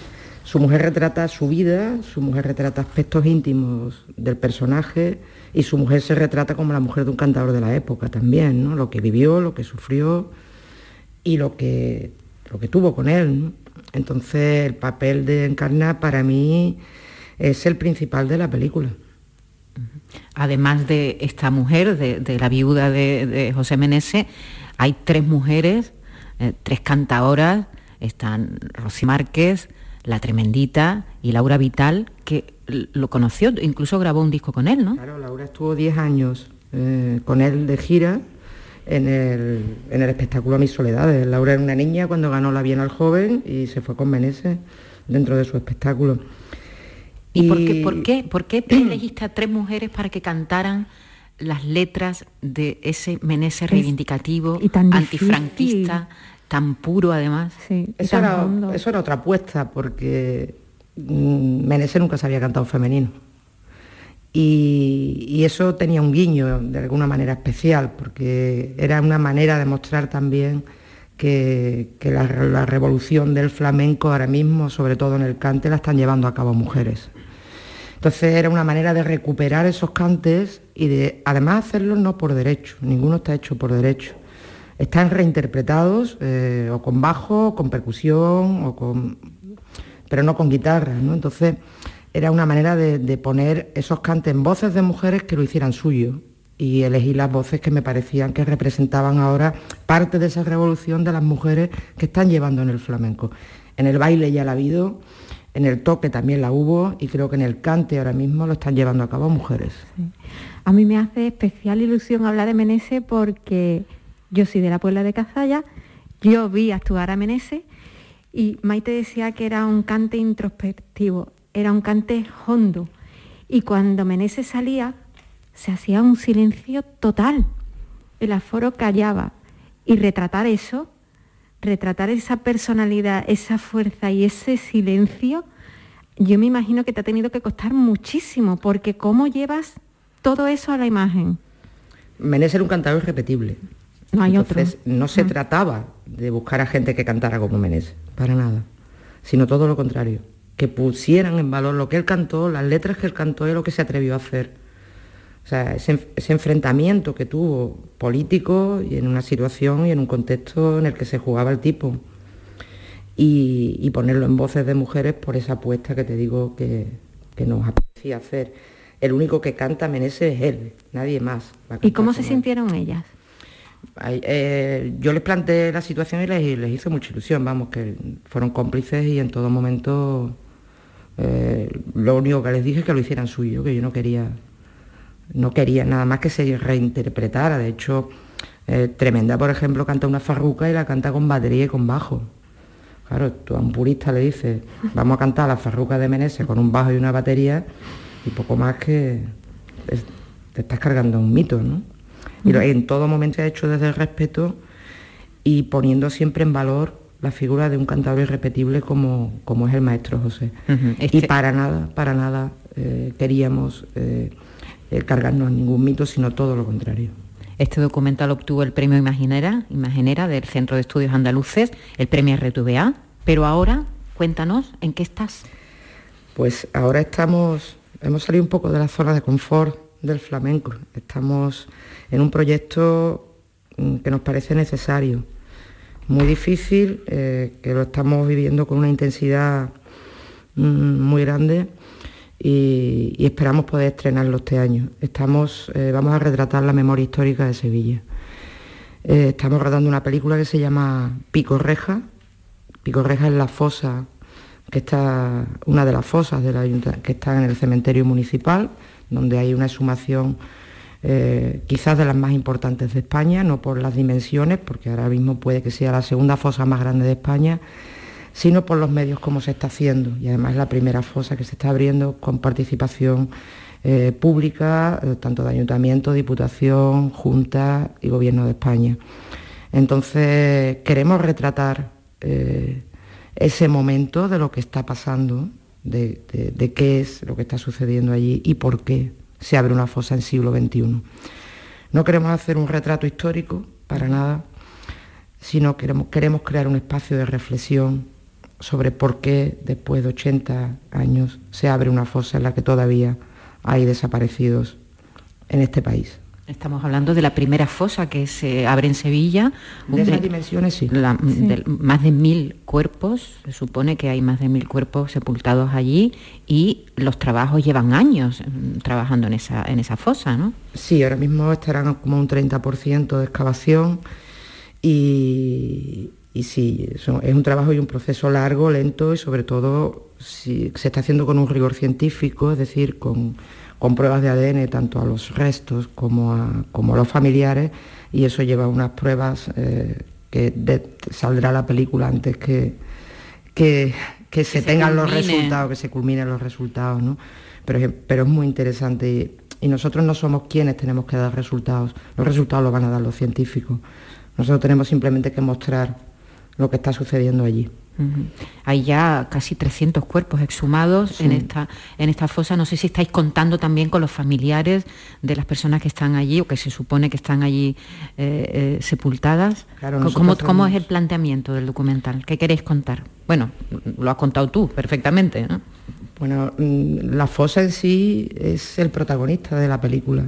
Su mujer retrata su vida, su mujer retrata aspectos íntimos del personaje y su mujer se retrata como la mujer de un cantador de la época también, ¿no? Lo que vivió, lo que sufrió y lo que, lo que tuvo con él. Entonces el papel de Encarna para mí es el principal de la película. Además de esta mujer, de, la viuda de, de José Meneses, hay tres mujeres, eh, tres cantadoras, están Rosy Márquez, La Tremendita y Laura Vital, que lo conoció, incluso grabó un disco con él, ¿no? Claro, Laura estuvo 10 años eh, con él de gira en el, en el espectáculo Mis Soledades. Laura era una niña cuando ganó la Bienal Joven y se fue con Meneses dentro de su espectáculo. ¿Y, por, qué, por, qué, por qué te elegiste a tres mujeres para que cantaran las letras de ese Meneses reivindicativo, y tan antifranquista, tan puro además? Eso era, eso era otra apuesta porque mm, Meneses nunca se había cantado femenino. Y, y eso tenía un guiño de alguna manera especial, porque era una manera de mostrar también que, que la, la revolución del flamenco ahora mismo, sobre todo en el cante, la están llevando a cabo mujeres. Entonces era una manera de recuperar esos cantes y de además hacerlos no por derecho, ninguno está hecho por derecho. Están reinterpretados eh, o con bajo, con percusión, o con, pero no con guitarra. ¿no? Entonces era una manera de, de poner esos cantes en voces de mujeres que lo hicieran suyo y elegí las voces que me parecían que representaban ahora parte de esa revolución de las mujeres que están llevando en el flamenco. En el baile ya la ha habido, en el toque también la hubo y creo que en el cante ahora mismo lo están llevando a cabo mujeres. A mí me hace especial ilusión hablar de Menese porque yo soy de la Puebla de Cazalla, yo vi actuar a Menese y Maite decía que era un cante introspectivo, era un cante hondo. Y cuando Menese salía, se hacía un silencio total. El aforo callaba. Y retratar eso, retratar esa personalidad, esa fuerza y ese silencio, yo me imagino que te ha tenido que costar muchísimo, porque ¿cómo llevas todo eso a la imagen? Menés era un cantador irrepetible. No hay Entonces, otro. no se Mm. trataba de buscar a gente que cantara como Menés, para nada, sino todo lo contrario, que pusieran en valor lo que él cantó, las letras que él cantó y lo que se atrevió a hacer. O sea, ese, ese enfrentamiento que tuvo político y en una situación y en un contexto en el que se jugaba el tipo. Y, y ponerlo en voces de mujeres por esa apuesta que te digo que, que nos apetecía hacer. El único que canta Menezes es él, nadie más. ¿Y cómo se sintieron ellas? Eh, yo les planteé la situación y les, les hizo mucha ilusión, vamos, que fueron cómplices y en todo momento eh, lo único que les dije es que lo hicieran suyo, que yo no quería, no quería nada más que se reinterpretara. De hecho, eh, Tremenda, por ejemplo, canta una farruca y la canta con batería y con bajo. Claro, tú a un purista le dices, vamos a cantar la farruca de Meneses con un bajo y una batería y poco más que te estás cargando un mito, ¿no? Y lo- en todo momento he hecho desde el respeto y poniendo siempre en valor la figura de un cantador irrepetible como, como es el maestro José. Y este- para nada, para nada eh, queríamos eh, eh, cargarnos ningún mito, sino todo lo contrario. Este documental obtuvo el premio Imaginera, Imaginera del Centro de Estudios Andaluces, el premio RTVA, pero ahora cuéntanos en qué estás. Pues ahora estamos, hemos salido un poco de la zona de confort del flamenco. Estamos en un proyecto mm, que nos parece necesario, muy difícil, eh, que lo estamos viviendo con una intensidad mm, muy grande y, esperamos poder estrenarlo este año. Estamos, eh, vamos a retratar la memoria histórica de Sevilla. Eh, estamos rodando una película que se llama Pico Reja. Pico Reja es la fosa que está, una de las fosas que está en el cementerio municipal, donde hay una exhumación eh, quizás de las más importantes de España, no por las dimensiones, porque ahora mismo puede que sea la segunda fosa más grande de España, sino por los medios como se está haciendo. Y además la primera fosa que se está abriendo con participación eh, pública, eh, tanto de ayuntamiento, diputación, junta y gobierno de España. Entonces queremos retratar ese momento de lo que está pasando, de, qué es lo que está sucediendo allí y por qué se abre una fosa en siglo XXI. No queremos hacer un retrato histórico, para nada, sino queremos, queremos crear un espacio de reflexión sobre por qué después de 80 años se abre una fosa en la que todavía hay desaparecidos en este país. Estamos hablando de la primera fosa que se abre en Sevilla. De esas dimensiones, sí. La- Sí. de- más de mil cuerpos, se supone que hay más de mil cuerpos sepultados allí y los trabajos llevan años mm, trabajando en esa, en esa fosa, ¿no? Sí, ahora mismo estarán como un 30% de excavación y, y sí, es un trabajo y un proceso largo, lento y sobre todo si se está haciendo con un rigor científico, es decir, con, con pruebas de ADN tanto a los restos como a, como a los familiares y eso lleva unas pruebas eh, que de- saldrá la película antes que, que, que se, tengan los resultados, que se culminen los resultados, ¿no? Pero, es- pero es muy interesante y, y nosotros no somos quienes tenemos que dar resultados, los resultados los van a dar los científicos. Nosotros tenemos simplemente que mostrar lo que está sucediendo allí. Hay ya casi 300 cuerpos exhumados en, esta, en esta fosa. No sé si estáis contando también con los familiares de las personas que están allí o que se supone que están allí eh, eh, sepultadas. Claro, ¿Cómo, cómo es el planteamiento del documental? ¿Qué queréis contar? Bueno, lo has contado tú perfectamente. ¿no? Bueno, mm, la fosa en sí es el protagonista de la película.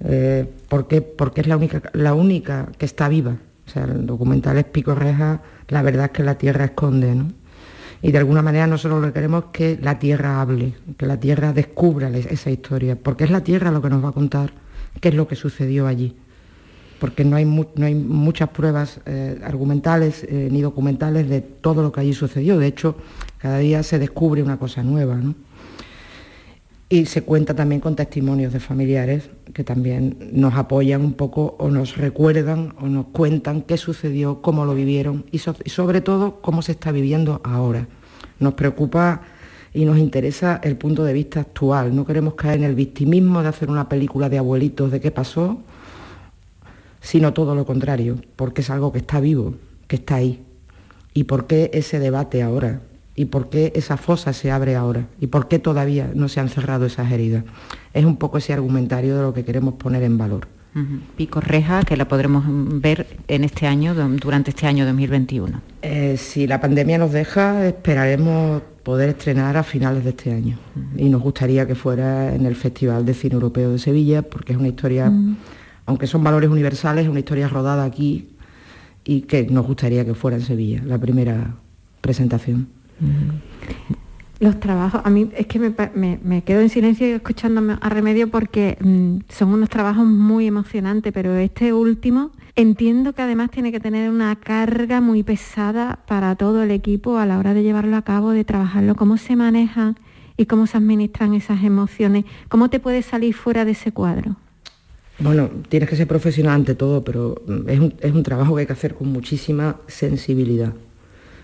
Eh, ¿por qué? Porque es la única, la única que está viva. O sea, el documental es Pico Reja, la verdad es que la tierra esconde, ¿no? Y de alguna manera nosotros lo que queremos es que la tierra hable, que la tierra descubra esa historia, porque es la tierra lo que nos va a contar qué es lo que sucedió allí. Porque no hay, no hay muchas pruebas eh, argumentales eh, ni documentales de todo lo que allí sucedió. De hecho, cada día se descubre una cosa nueva, ¿no? Y se cuenta también con testimonios de familiares que también nos apoyan un poco o nos recuerdan o nos cuentan qué sucedió, cómo lo vivieron y, so- y sobre todo cómo se está viviendo ahora. Nos preocupa y nos interesa el punto de vista actual. No queremos caer en el victimismo de hacer una película de abuelitos de qué pasó, sino todo lo contrario, porque es algo que está vivo, que está ahí. ¿Y por qué ese debate ahora? ¿Y por qué esa fosa se abre ahora? ¿Y por qué todavía no se han cerrado esas heridas? Es un poco ese argumentario de lo que queremos poner en valor. Pico Reja, que la podremos ver en este año, du- durante este año 2021. Eh, si la pandemia nos deja, esperaremos poder estrenar a finales de este año. Y nos gustaría que fuera en el Festival de Cine Europeo de Sevilla, porque es una historia, aunque son valores universales, es una historia rodada aquí y que nos gustaría que fuera en Sevilla, la primera presentación. Los trabajos, a mí es que me, quedo en silencio y escuchándome a remedio porque mm, son unos trabajos muy emocionantes, pero este último entiendo que además tiene que tener una carga muy pesada para todo el equipo a la hora de llevarlo a cabo, de trabajarlo, cómo se manejan y cómo se administran esas emociones, cómo te puedes salir fuera de ese cuadro. Bueno, tienes que ser profesional ante todo, pero mm, es un trabajo que hay que hacer con muchísima sensibilidad,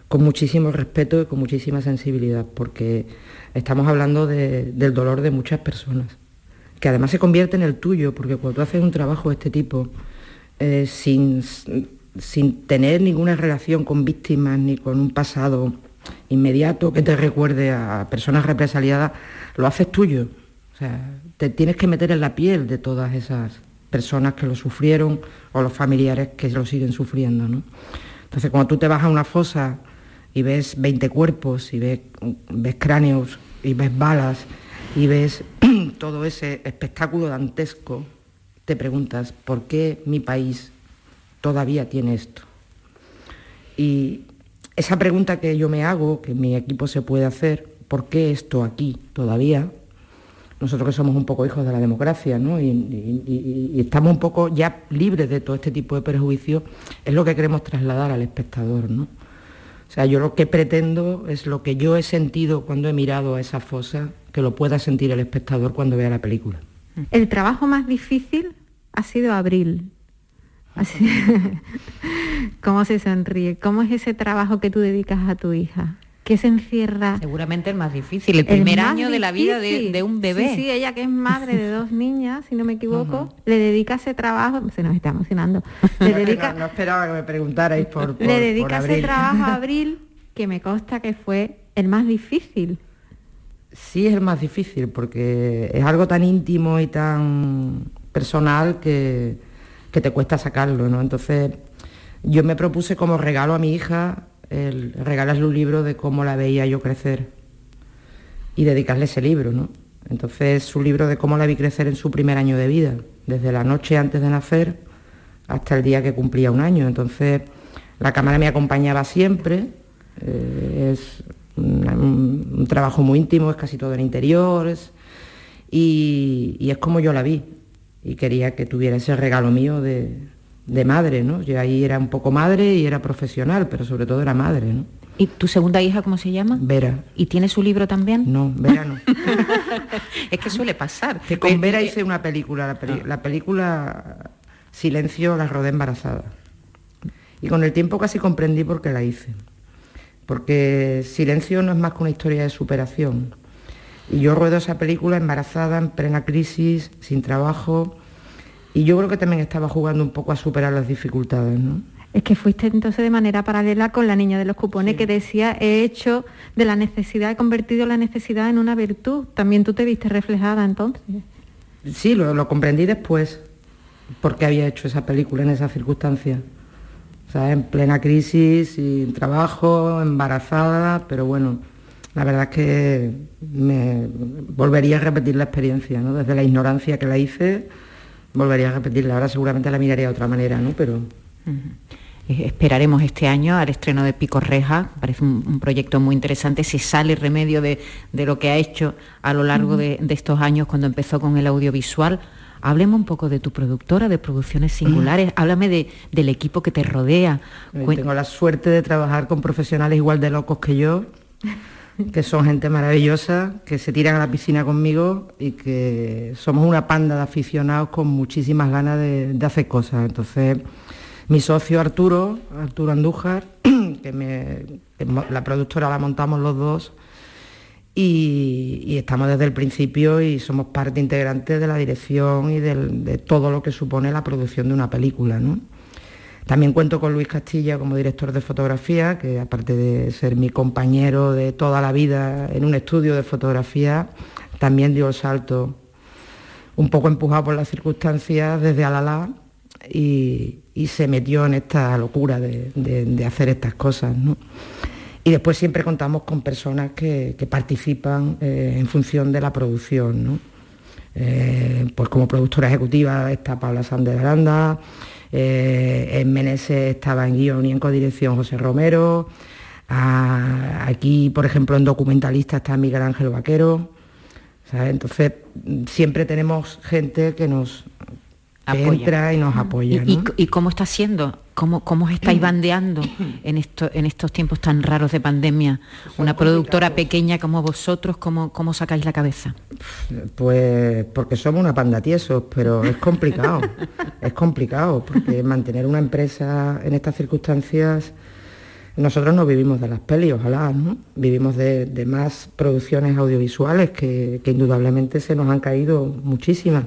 con muchísimo respeto y con muchísima sensibilidad, porque estamos hablando de- del dolor de muchas personas, que además se convierte en el tuyo, porque cuando tú haces un trabajo de este tipo, eh, sin, sin tener ninguna relación con víctimas ni con un pasado inmediato que te recuerde a personas represaliadas, lo haces tuyo. O sea, te tienes que meter en la piel de todas esas personas que lo sufrieron o los familiares que lo siguen sufriendo. ¿no? Entonces, cuando tú te vas a una fosa y ves 20 cuerpos y ves, cráneos y ves balas y ves todo ese espectáculo dantesco, te preguntas, ¿por qué mi país todavía tiene esto? Y esa pregunta que yo me hago, que mi equipo se puede hacer, ¿por qué esto aquí todavía? Nosotros que somos un poco hijos de la democracia, ¿no? Y, estamos un poco ya libres de todo este tipo de prejuicios, es lo que queremos trasladar al espectador, ¿no? O sea, yo lo que pretendo es lo que yo he sentido cuando he mirado a esa fosa, que lo pueda sentir el espectador cuando vea la película. El trabajo más difícil ha sido Abril. Así- ¿Cómo se sonríe? ¿Cómo es ese trabajo que tú dedicas a tu hija? ¿Qué se encierra? Seguramente el más difícil, el primer año de la vida de, un bebé. Sí, sí, ella que es madre de dos niñas, si no me equivoco, le dedica ese trabajo, se nos está emocionando, le dedica, No, no esperaba que me preguntarais por, por- le por dedica ese trabajo a Abril, que me consta que fue el más difícil. Sí es el más difícil porque es algo tan íntimo y tan personal que, que te cuesta sacarlo, ¿no? Entonces yo me propuse como regalo a mi hija el regalarle un libro de cómo la veía yo crecer y dedicarle ese libro, ¿no? Entonces es un libro de cómo la vi crecer en su primer año de vida, desde la noche antes de nacer hasta el día que cumplía un año. Entonces la cámara me acompañaba siempre, eh, es un trabajo muy íntimo, es casi todo en interiores y, y es como yo la vi y quería que tuviera ese regalo mío de, de madre, ¿no? Yo ahí era un poco madre y era profesional, pero sobre todo era madre, ¿no? ¿Y tu segunda hija cómo se llama? Vera. ¿Y tiene su libro también? No, Vera no. es que suele pasar. Que con Vera hice una película, la, peli- la película Silencio la rodé embarazada. Y con el tiempo casi comprendí por qué la hice. Porque Silencio no es más que una historia de superación. Y yo ruedo esa película embarazada, en plena crisis, sin trabajo. Y yo creo que también estaba jugando un poco a superar las dificultades, ¿no? Es que fuiste entonces de manera paralela con la niña de los cupones que decía, he hecho de la necesidad, he convertido la necesidad en una virtud. También tú te viste reflejada entonces. Sí, lo, lo comprendí después, porque había hecho esa película en esas circunstancias. O sea, en plena crisis, sin trabajo, embarazada, pero bueno, la verdad es que me volvería a repetir la experiencia, ¿no? Desde la ignorancia que la hice, volvería a repetirla. Ahora seguramente la miraría de otra manera, ¿no? Pero Esperaremos este año al estreno de Pico Reja, parece un, un proyecto muy interesante, si sale remedio de, de lo que ha hecho a lo largo de, de estos años cuando empezó con el audiovisual. Hablemos un poco de tu productora, de producciones singulares, háblame de- del equipo que te rodea. Tengo la suerte de trabajar con profesionales igual de locos que yo, que son gente maravillosa, que se tiran a la piscina conmigo y que somos una panda de aficionados con muchísimas ganas de, hacer cosas. Entonces, mi socio Arturo, Arturo Andújar, que, la productora la montamos los dos, y, estamos desde el principio y somos parte integrante de la dirección y de todo lo que supone la producción de una película. ¿no? También cuento con Luis Castilla como director de fotografía, que aparte de ser mi compañero de toda la vida en un estudio de fotografía, también dio el salto un poco empujado por las circunstancias desde Alalá y, se metió en esta locura de, hacer estas cosas. ¿no? Y después siempre contamos con personas que, que participan eh, en función de la producción. ¿no? Eh, pues como productora ejecutiva está Paula Sández Aranda, eh, en Meneses estaba en guion y en codirección José Romero, aquí por ejemplo en documentalista está Miguel Ángel Vaquero, ¿sabes? entonces siempre tenemos gente que nos que entra y nos apoya. ¿Y, ¿no? y- y cómo está siendo? ¿Cómo, cómo os estáis bandeando en, esto, en estos tiempos tan raros de pandemia? Una productora pequeña como vosotros, ¿cómo, cómo sacáis la cabeza? Pues porque somos una panda tiesos, pero es complicado, es complicado, porque mantener una empresa en estas circunstancias, nosotros no vivimos de las pelis, ojalá, ¿no? Vivimos de, de más producciones audiovisuales que, que indudablemente se nos han caído muchísimas.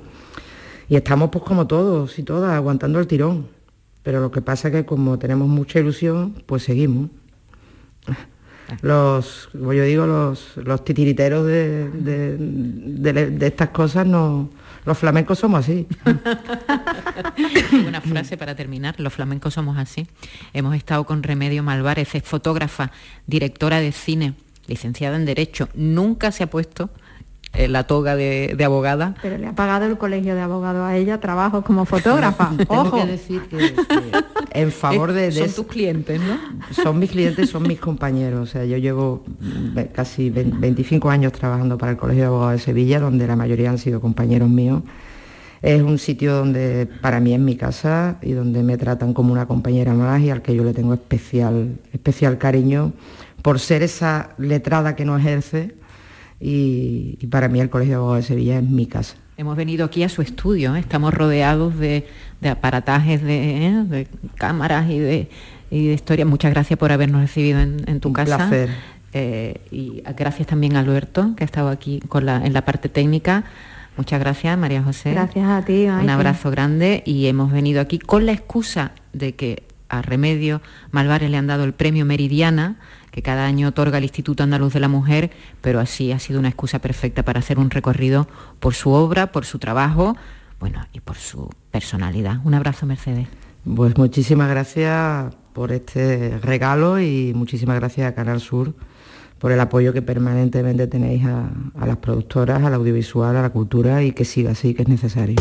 Y estamos pues como todos y todas, aguantando el tirón. Pero lo que pasa es que como tenemos mucha ilusión, pues seguimos. Los, como yo digo, los, los titiriteros de, de- de- estas cosas, no, los flamencos somos así. Una frase para terminar, los flamencos somos así. Hemos estado con Remedio Malvarez, es fotógrafa, directora de cine, licenciada en Derecho. Nunca se ha puesto eh, la toga de, de abogada. Pero le ha pagado el colegio de abogados a ella trabajo como fotógrafa. Tengo Ojo. que decir que, que en favor de, de Son es- tus clientes, ¿no? son mis clientes, son mis compañeros. O sea, yo llevo mm, casi ve- 25 años trabajando para el Colegio de Abogados de Sevilla, donde la mayoría han sido compañeros míos. Es un sitio donde para mí es mi casa y donde me tratan como una compañera más y al que yo le tengo especial, especial cariño por ser esa letrada que no ejerce y, y para mí el Colegio de Abogados de Sevilla es mi casa. Hemos venido aquí a su estudio, ¿eh? estamos rodeados de, de aparatajes, de, ¿eh? de cámaras y de, y de historias. Muchas gracias por habernos recibido en, en tu Un casa. placer. Eh, y gracias también a Alberto, que ha estado aquí con la, en la parte técnica. Muchas gracias, María José. Gracias a ti, Un abrazo grande y hemos venido aquí con la excusa de que a Remedio Malvares le han dado el premio Meridiana, que cada año otorga el Instituto Andaluz de la Mujer, pero así ha sido una excusa perfecta para hacer un recorrido por su obra, por su trabajo, bueno, y por su personalidad. Un abrazo, Mercedes. Pues muchísimas gracias por este regalo y muchísimas gracias a Canal Sur por el apoyo que permanentemente tenéis a, a las productoras, al audiovisual, a la cultura y que siga así, que es necesario.